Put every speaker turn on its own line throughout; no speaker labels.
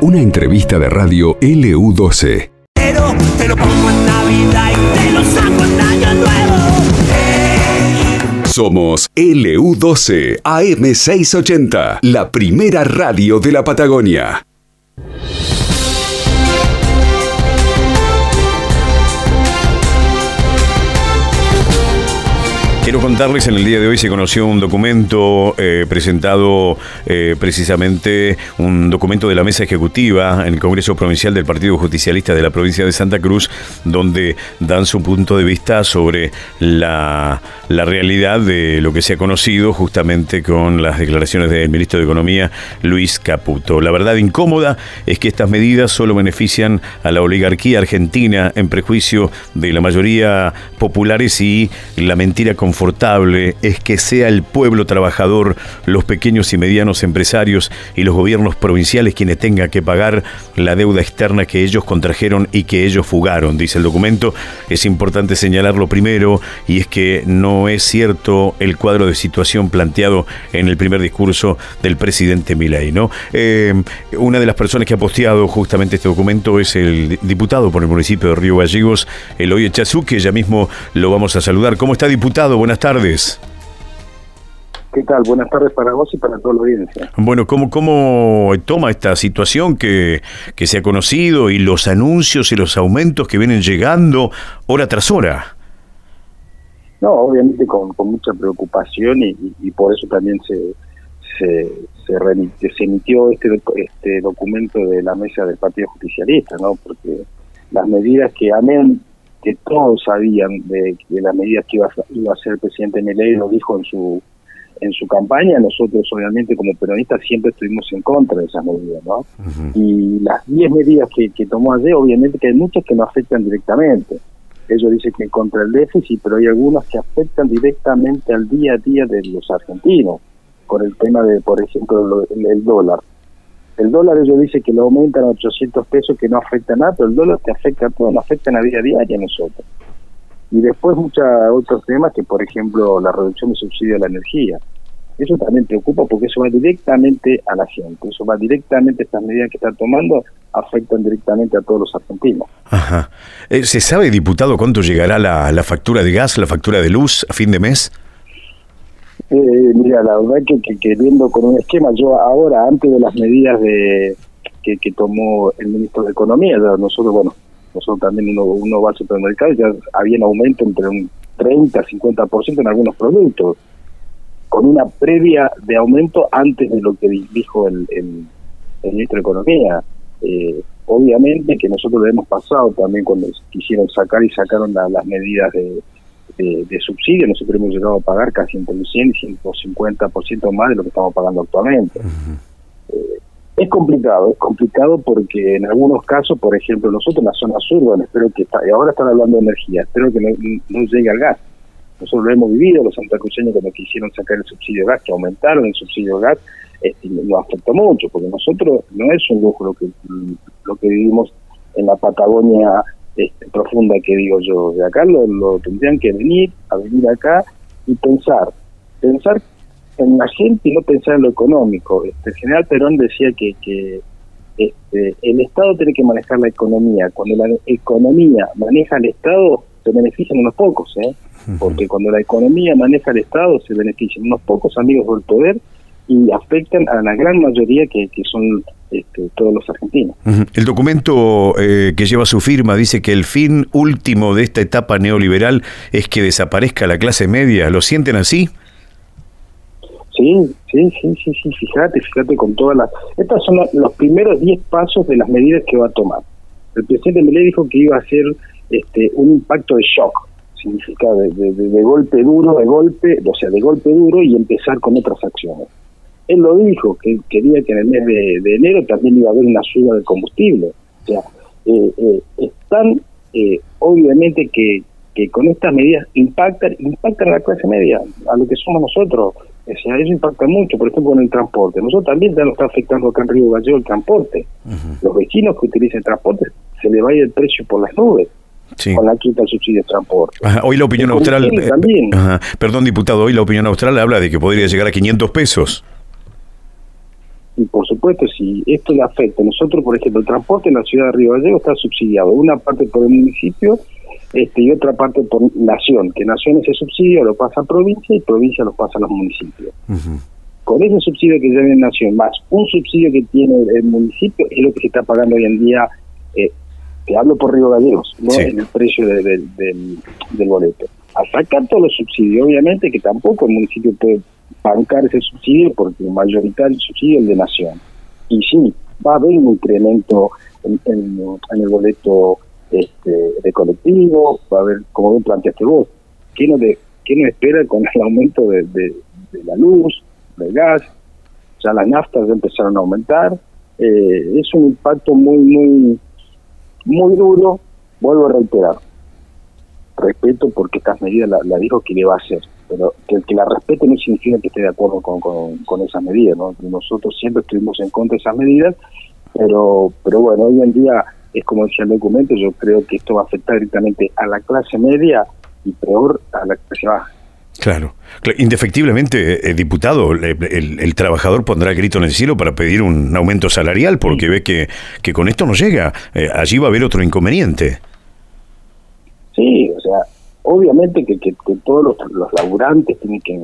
Una entrevista de radio LU12.
Pero te lo pongo en Navidad y te lo saco en Año Nuevo.
Somos LU12 AM680, la primera radio de la Patagonia.
Quiero contarles, en el día de hoy se conoció un documento eh, presentado eh, precisamente, un documento de la mesa ejecutiva en el Congreso Provincial del Partido Justicialista de la provincia de Santa Cruz, donde dan su punto de vista sobre la, la realidad de lo que se ha conocido justamente con las declaraciones del ministro de Economía, Luis Caputo. La verdad incómoda es que estas medidas solo benefician a la oligarquía argentina en prejuicio de la mayoría populares y la mentira con es que sea el pueblo trabajador, los pequeños y medianos empresarios y los gobiernos provinciales quienes tengan que pagar la deuda externa que ellos contrajeron y que ellos fugaron, dice el documento. Es importante señalarlo primero y es que no es cierto el cuadro de situación planteado en el primer discurso del presidente Milei. Eh, una de las personas que ha posteado justamente este documento es el diputado por el municipio de Río Gallegos, Eloy Echazú, que ya mismo lo vamos a saludar. ¿Cómo está, diputado? buenas tardes.
¿Qué tal? Buenas tardes para vos y para toda la audiencia.
Bueno, ¿cómo, cómo toma esta situación que, que se ha conocido y los anuncios y los aumentos que vienen llegando hora tras hora?
No, obviamente con, mucha preocupación y, por eso también se, se, se, emitió este, este documento de la mesa del Partido Justicialista, ¿no? Porque las medidas que, amén, que todos sabían de, las medidas que iba a, iba a hacer el presidente Milei, lo dijo en su en su campaña, nosotros obviamente como peronistas siempre estuvimos en contra de esas medidas, ¿no? Y las 10 medidas que, que tomó ayer, obviamente que hay muchas que no afectan directamente. Ellos dicen que contra el déficit, pero hay algunas que afectan directamente al día a día de los argentinos, con el tema de, por ejemplo, el dólar. El dólar ellos dicen que lo aumentan a 800 pesos, que no afecta nada, pero el dólar te afecta a todo, nos afecta en la vida diaria a nosotros. Y después muchos otros temas, que por ejemplo la reducción de subsidio a la energía. Eso también preocupa porque eso va directamente a la gente, eso va directamente, estas medidas que están tomando afectan directamente a todos los argentinos.
Ajá. Eh, ¿Se sabe, diputado, cuánto llegará la, la factura de gas, la factura de luz a fin de mes?
Eh, mira, la verdad que, que, queriendo con un esquema, yo ahora, antes de las medidas de que, tomó el ministro de Economía, nosotros, bueno, nosotros también uno, uno va al supermercado ya había un aumento entre un 30, 50% en algunos productos, con una previa de aumento antes de lo que dijo el, el, ministro de Economía. Eh, obviamente que nosotros lo hemos pasado también cuando quisieron sacar y sacaron las medidas de de, subsidio, nosotros hemos llegado a pagar casi entre el 100 y 150% más de lo que estamos pagando actualmente. Eh, es complicado, es complicado porque en algunos casos, por ejemplo, nosotros en la zona sur, bueno, espero que, está, ahora están hablando de energía, espero que no, llegue al gas. Nosotros lo hemos vivido, los santacruceños cuando quisieron sacar el subsidio de gas, que aumentaron el subsidio de gas, este, nos afectó mucho, porque nosotros no es un lujo lo que, lo que vivimos en la Patagonia este, profunda que digo yo. De acá lo, tendrían que venir, a venir acá y pensar, pensar en la gente y no pensar en lo económico. Este, el general Perón decía que, que este, el Estado tiene que manejar la economía. Cuando la economía maneja el Estado, se benefician unos pocos, ¿eh? porque cuando la economía maneja el Estado, se benefician unos pocos amigos del poder y afectan a la gran mayoría que, que son este, todos los argentinos.
El documento eh, que lleva su firma dice que el fin último de esta etapa neoliberal es que desaparezca la clase media. ¿Lo sienten así?
Sí, sí, sí, sí, sí, fíjate, fíjate con todas las... Estos son los primeros 10 pasos de las medidas que va a tomar. El presidente Milei dijo que iba a hacer este, un impacto de shock, significa de, de golpe duro, de golpe, o sea, de golpe duro y empezar con otras acciones él lo dijo, que quería que en el mes de, enero también iba a haber una suba de combustible. O sea, eh, eh, están, eh, obviamente que, que con estas medidas impactan, impactan a la clase media, a lo que somos nosotros. O sea, eso impacta mucho, por ejemplo, en el transporte. Nosotros también ya nos está afectando acá en Río Gallego el transporte. Los vecinos que utilizan transporte se le va a ir el precio por las nubes. con la quita del subsidio de transporte.
Hoy la opinión austral, también. perdón diputado, hoy la opinión austral habla de que podría llegar a 500 pesos.
Supuesto, si esto le afecta, nosotros, por ejemplo, el transporte en la ciudad de Río Gallegos está subsidiado, una parte por el municipio este, y otra parte por nación, que nación ese subsidio lo pasa a provincia y provincia lo pasa a los municipios. Con ese subsidio que tiene nación, más un subsidio que tiene el municipio, es lo que se está pagando hoy en día, eh, te hablo por Río Gallegos, ¿no? en el precio de- de- del, del boleto. A sacar todos los subsidios, obviamente que tampoco el municipio puede bancar ese subsidio porque el mayoritario subsidio es el de nación. Y sí, va a haber un incremento en, el boleto este, de colectivo, va a haber, como bien planteaste vos, ¿qué nos, de- qué espera con el aumento de, la luz, del gas? Ya las naftas ya empezaron a aumentar. Eh, es un impacto muy, muy, muy duro, vuelvo a reiterar. Respeto porque estas medidas la, la dijo que le va a hacer, pero que el que la respete no significa que esté de acuerdo con, con, con esas medidas. ¿no? Nosotros siempre estuvimos en contra de esas medidas, pero, pero bueno, hoy en día es como decía el documento, yo creo que esto va a afectar directamente a la clase media y peor a la clase baja.
Claro. Cla- Indefectiblemente, eh, diputado, el, el- el trabajador pondrá el grito en el cielo para pedir un aumento salarial porque ve que, que con esto no llega. Eh, allí va a haber otro inconveniente.
Sí, o sea, obviamente que, que, todos los, los laburantes tienen que,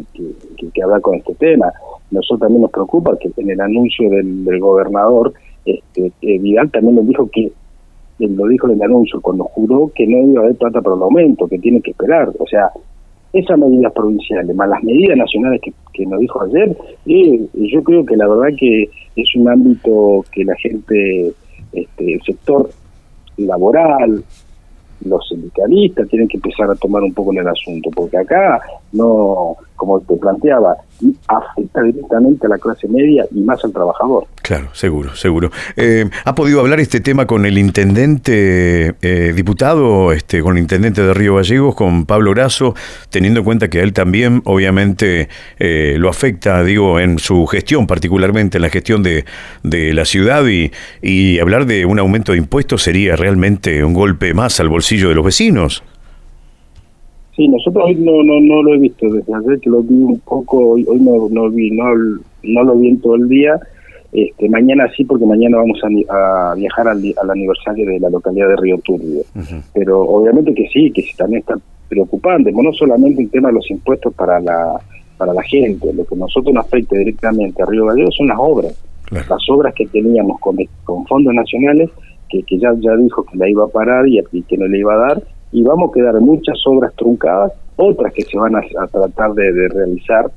que- hablar con este tema. Nosotros también nos preocupa que en el anuncio del, gobernador, este, eh, Vidal también nos dijo que, lo dijo en el anuncio, cuando juró que no iba a haber plata para el aumento, que tiene que esperar. O sea, esas medidas provinciales, más las medidas nacionales que, que nos dijo ayer, eh, yo creo que la verdad que es un ámbito que la gente, este, el sector laboral, los sindicalistas tienen que empezar a tomar un poco en el asunto, porque acá no, como te planteaba, afecta directamente a la clase media y más al trabajador.
Claro, seguro, seguro. Eh, ¿Ha podido hablar este tema con el intendente eh, diputado, este, con el intendente de Río Gallegos, con Pablo Grasso, teniendo en cuenta que a él también, obviamente, eh, lo afecta, digo, en su gestión, particularmente en la gestión de, de la ciudad, y, y hablar de un aumento de impuestos sería realmente un golpe más al bolsillo de los vecinos?
Sí, nosotros no, no, no lo he visto, desde ayer que lo vi un poco, hoy, hoy no, no vi, no, no lo vi en todo el día, este, mañana sí, porque mañana vamos a, a viajar al, al aniversario de la localidad de Río Turbio. Pero obviamente que sí, que sí, también está preocupante, no solamente el tema de los impuestos para la para la gente, lo que a nosotros nos afecta directamente a Río Gallegos son las obras,
Claro.
las obras que teníamos con, con fondos nacionales, que, que ya, ya dijo que la iba a parar y, y que no le iba a dar, y vamos a quedar muchas obras truncadas, otras que se van a, a tratar de, de realizar,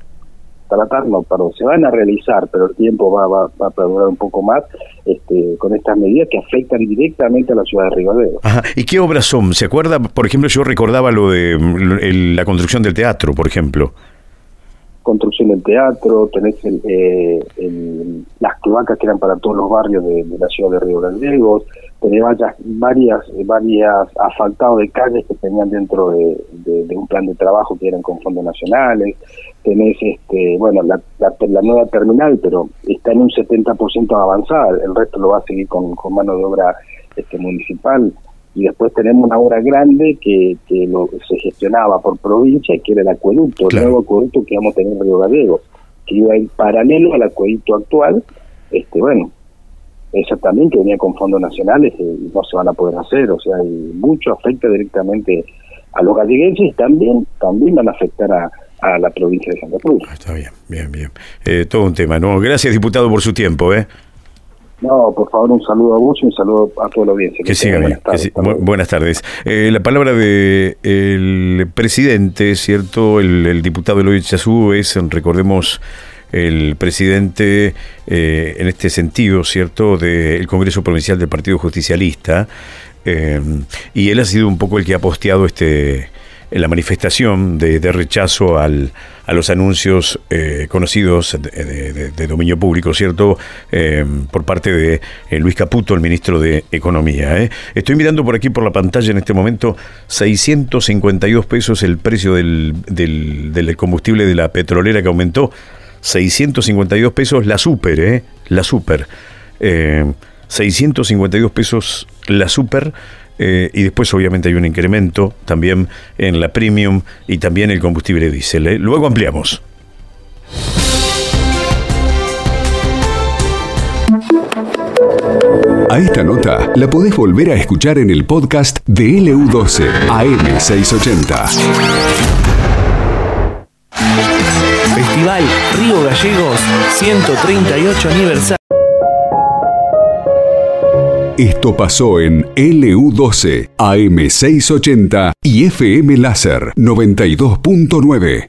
tratar no, perdón, se van a realizar, pero el tiempo va, va, va a perdurar un poco más este, con estas medidas que afectan directamente a la ciudad de Río Gallegos.
Ajá. ¿Y qué obras son? ¿Se acuerda? Por ejemplo, yo recordaba lo de el- la construcción del teatro, por ejemplo.
construcción del teatro, tenés el, eh, el- las cloacas que eran para todos los barrios de, de la ciudad de Río Gallegos, tenés varias, varias, varias asfaltados de calles que tenían dentro de, de- de un plan de trabajo que eran con fondos nacionales, tenés este, bueno la, la, la nueva terminal, pero está en un 70% avanzada, el resto lo va a seguir con, con mano de obra este, municipal. Y después tenemos una obra grande que, que lo, se gestionaba por provincia, que era el acueducto,
Claro.
el nuevo acueducto que vamos a tener en Río Gallegos, que iba a ir paralelo al acueducto actual, este bueno, eso también que venía con fondos nacionales y no se van a poder hacer, o sea, y mucho afecta directamente a los galleguenses y también, también van a afectar a, a la provincia de Santa Cruz.
Ah, Está bien, bien, bien. Eh, todo un tema, ¿no? Gracias, diputado, por su tiempo, ¿eh?
No, por favor, un saludo a vos y un saludo a toda la audiencia.
Que siga
tengan
bien.
buenas tardes.
que bu- buenas. Eh, la palabra de el presidente, ¿cierto? El, el diputado Eloy Chazú es, recordemos, el presidente eh, en este sentido, ¿cierto?, del Congreso Provincial del Partido Justicialista. eh, y él ha sido un poco el que ha posteado este la manifestación de, de rechazo al, a los anuncios eh, conocidos de, de- de- de dominio público, ¿cierto? Por parte de Luis Caputo, el ministro de Economía. Estoy mirando por aquí por la pantalla en este momento 652 pesos el precio del, del combustible de la petrolera que aumentó. 652 pesos la super, ¿eh? La super. Eh, 652 pesos la super. eh, y después obviamente hay un incremento también en la premium y también el combustible diésel. ¿eh? Luego ampliamos.
A esta nota la podés volver a escuchar en el podcast de LU12 AM680.
Festival Río Gallegos 138 aniversario.
Esto pasó en LU12 AM680 y FM Láser 92.9.